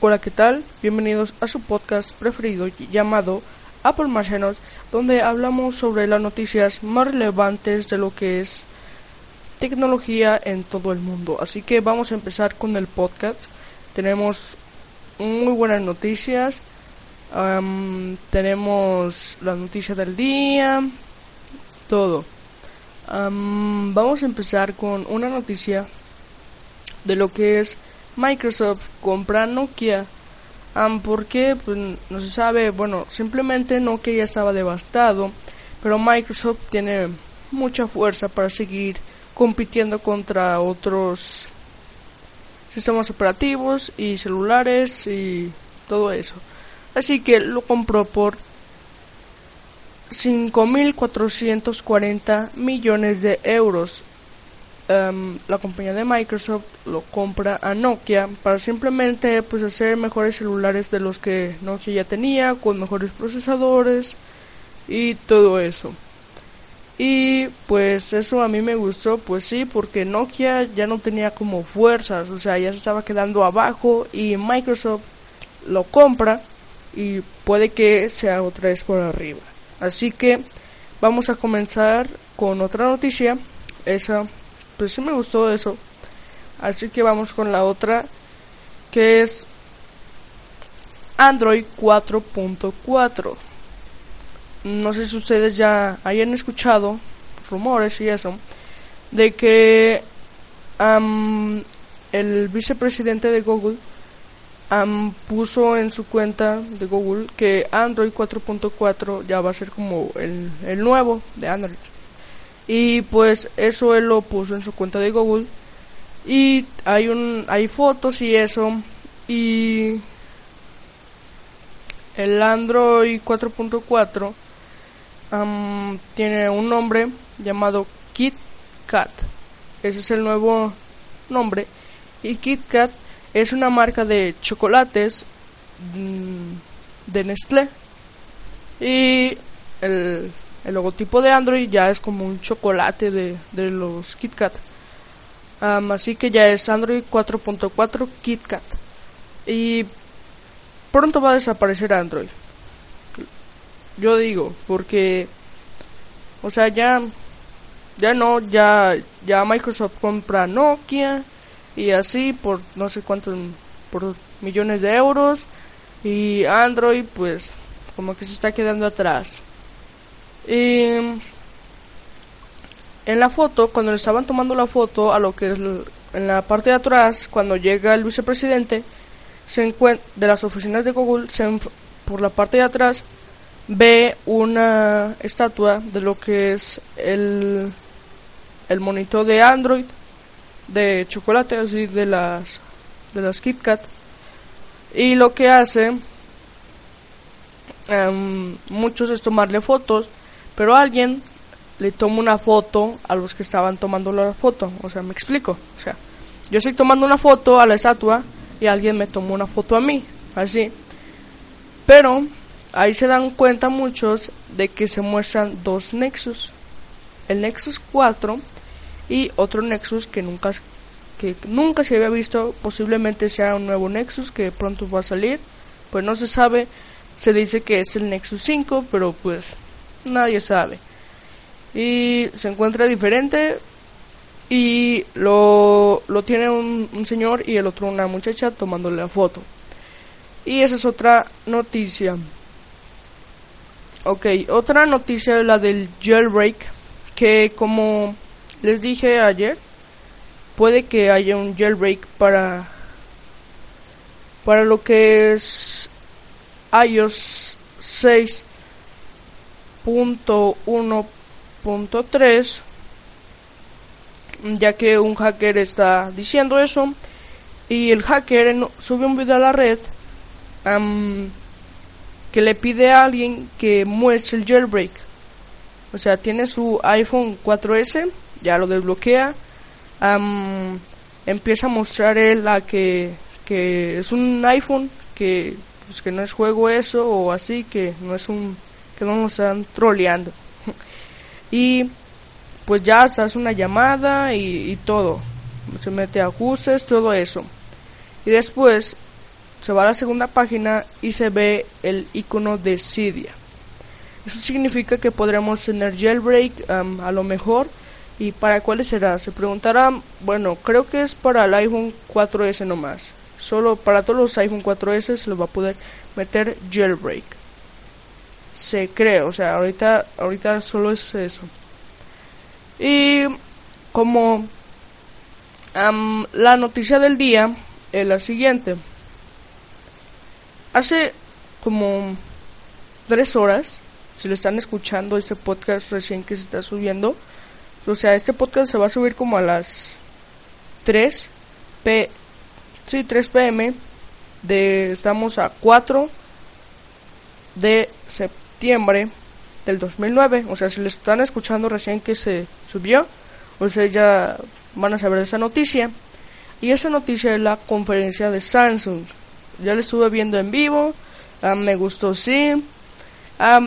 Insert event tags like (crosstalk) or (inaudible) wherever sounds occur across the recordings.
Hola, ¿qué tal? Bienvenidos a su podcast preferido llamado Apple Marcianos, donde hablamos sobre las noticias más relevantes de lo que es tecnología en todo el mundo. Así que vamos a empezar con el podcast. Tenemos muy buenas noticias. Am, tenemos la noticia del día. Todo. Am, vamos a empezar con una noticia de lo que es Microsoft compra Nokia. Am, ¿Por qué? Pues no se sabe. Bueno, simplemente Nokia ya estaba devastado. Pero Microsoft tiene mucha fuerza para seguir compitiendo contra otros sistemas operativos y celulares y todo eso. Así que lo compró por 5.440 millones de euros. Em, la compañía de Microsoft lo compra a Nokia para simplemente pues hacer mejores celulares de los que Nokia ya tenía con mejores procesadores y todo eso. Y pues eso a mí me gustó, pues sí, porque Nokia ya no tenía como fuerzas, o sea, ya se estaba quedando abajo y Microsoft lo compra y puede que sea otra vez por arriba. Así que vamos a comenzar con otra noticia. Esa, pues sí me gustó eso. Así que vamos con la otra, que es Android 4.4. No sé si ustedes ya hayan escuchado rumores y eso, de que am, el vicepresidente de Google am, puso en su cuenta de Google que Android 4.4 ya va a ser como el, el nuevo de Android. Y pues eso él lo puso en su cuenta de Google. Y hay un hay fotos y eso. Y el Android 4.4 am, tiene un nombre llamado KitKat. Ese es el nuevo nombre. Y KitKat es una marca de chocolates mm, de Nestlé. Y el, el logotipo de Android ya es como un chocolate de, de los KitKat. Am, así que ya es Android 4.4 KitKat. Y pronto va a desaparecer Android. Yo digo, porque, o sea, ya, ya no, ya, ya Microsoft compra Nokia y así por no sé cuántos, por millones de euros y Android pues como que se está quedando atrás. Y en la foto, cuando le estaban tomando la foto a lo que es en la parte de atrás, cuando llega el vicepresidente, se de las oficinas de Google, se por la parte de atrás ve una estatua de lo que es el el monitor de Android de chocolate así de las de las Kit Kat y lo que hace em, muchos es tomarle fotos pero alguien le toma una foto a los que estaban tomando la foto. O sea me explico. O sea yo estoy tomando una foto a la estatua y alguien me tomó una foto a mí. Así. Pero ahí se dan cuenta muchos de que se muestran dos Nexus. El Nexus 4 y otro Nexus que nunca que nunca se había visto, posiblemente sea un nuevo Nexus que pronto va a salir, pues no se sabe, se dice que es el Nexus 5, pero pues nadie sabe. Y se encuentra diferente y lo, lo tiene un, un señor y el otro una muchacha tomándole la foto. Y esa es otra noticia. Ok, otra noticia es la del jailbreak, que como les dije ayer, puede que haya un jailbreak para para lo que es iOS 6.1.3 ya que un hacker está diciendo eso Y el hacker sube un video a la red que le pide a alguien que muestre el jailbreak. O sea, tiene su iPhone 4S, ya lo desbloquea, empieza a mostrar él a que, que es un iPhone, que, pues, que no es juego eso o así, que no es un que no nos están troleando. (laughs) y pues ya se hace una llamada y, todo. Se mete a ajustes, todo eso. Y después se va a la segunda página y se ve el icono de Cydia. Eso significa que podremos tener jailbreak a lo mejor. ¿Y para cuáles será? Se preguntarán, bueno, creo que es para el iPhone 4S nomás. Solo para todos los iPhone 4S se les va a poder meter jailbreak. Se cree, o sea, ahorita, ahorita solo es eso. Y como la noticia del día es la siguiente. Hace como tres horas, si lo están escuchando, este podcast recién que se está subiendo, o sea, este podcast se va a subir como a las 3 p, sí, 3 pm, de, estamos a 4 de septiembre del 2009, o sea, si lo están escuchando recién que se subió, sea, ya van a saber de esa noticia. Y esa noticia es la conferencia de Samsung ya lo estuve viendo en vivo, me gustó sí.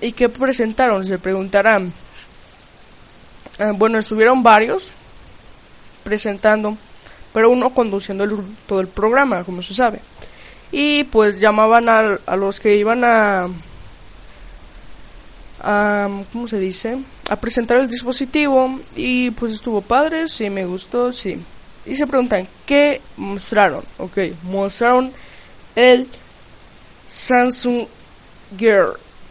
¿Y qué presentaron? Se preguntarán. bueno, estuvieron varios presentando, pero uno conduciendo todo el programa, como se sabe. Y pues llamaban a, a los que iban a, a, ¿cómo se dice? A presentar el dispositivo y pues estuvo padre, sí me gustó, sí. Y se preguntan, ¿qué mostraron? Ok, mostraron el Samsung Gear,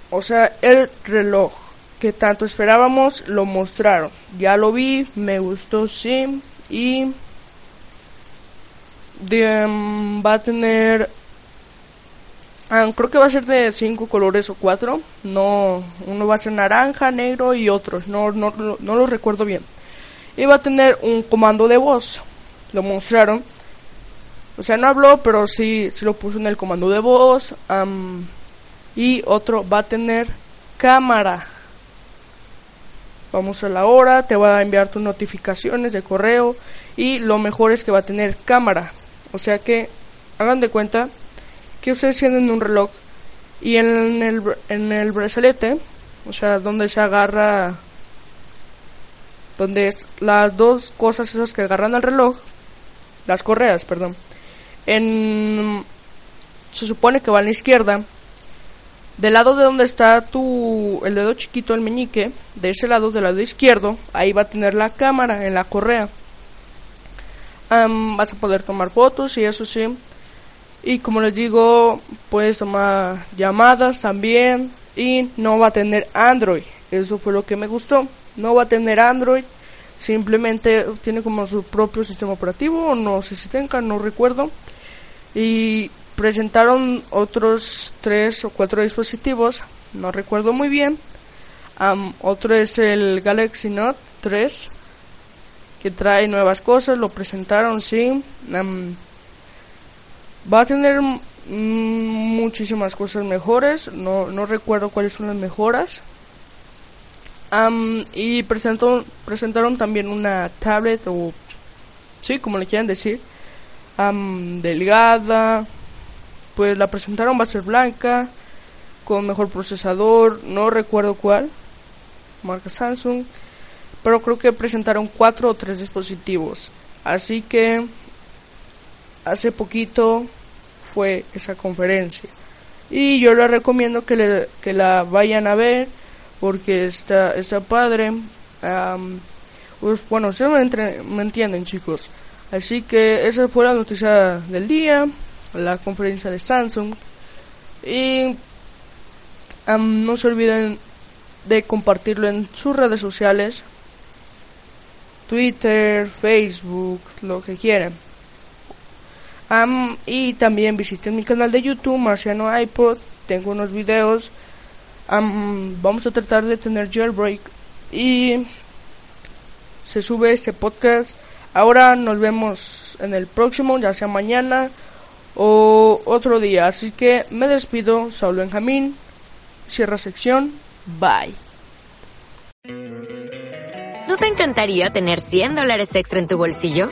o sea, el reloj que tanto esperábamos, lo mostraron. Ya lo vi, me gustó, sí, y mm, va a tener ah, creo que va a ser de cinco colores o cuatro. No, uno va a ser naranja, negro y otros. No, no, no lo recuerdo bien. Y va a tener un comando de voz. Lo mostraron. O sea, no habló, pero sí, sí lo puso en el comando de voz. y otro va a tener cámara. Vamos a la hora, te va a enviar tus notificaciones de correo. Y lo mejor es que va a tener cámara. O sea que hagan de cuenta que ustedes tienen un reloj y en el, en el brazalete, o sea, donde se agarra, donde es las dos cosas esas que agarran al reloj, las correas, perdón en se supone que va a la izquierda. Del lado de donde está tu el dedo chiquito, el meñique, de ese lado, del lado izquierdo, ahí va a tener la cámara en la correa. vas a poder tomar fotos y eso sí. Y como les digo, puedes tomar llamadas también. Y no va a tener Android. Eso fue lo que me gustó. No va a tener Android. Simplemente tiene como su propio sistema operativo. No sé si tenga, no recuerdo y presentaron otros tres o cuatro dispositivos, no recuerdo muy bien. otro es el Galaxy Note 3, que trae nuevas cosas, lo presentaron, sí. Va a tener muchísimas cosas mejores, no, no recuerdo cuáles son las mejoras. y presentó, presentaron también una tablet o, sí, como le quieran decir, delgada, pues la presentaron va a ser blanca, con mejor procesador, no recuerdo cuál, marca Samsung, pero creo que presentaron cuatro o tres dispositivos, así que hace poquito fue esa conferencia y yo les recomiendo que, le, que la vayan a ver porque está, está padre. pues, bueno, se me entienden chicos. Así que esa fue la noticia del día, la conferencia de Samsung. Y no se olviden de compartirlo en sus redes sociales, Twitter, Facebook, lo que quieran. Y también visiten mi canal de YouTube, Marciano iPod. Tengo unos videos. vamos a tratar de tener jailbreak. Y se sube ese podcast Ahora nos vemos en el próximo, ya sea mañana o otro día. Así que me despido, Saúl Benjamín. Cierra sección. Bye. ¿No te encantaría tener 100 dólares extra en tu bolsillo?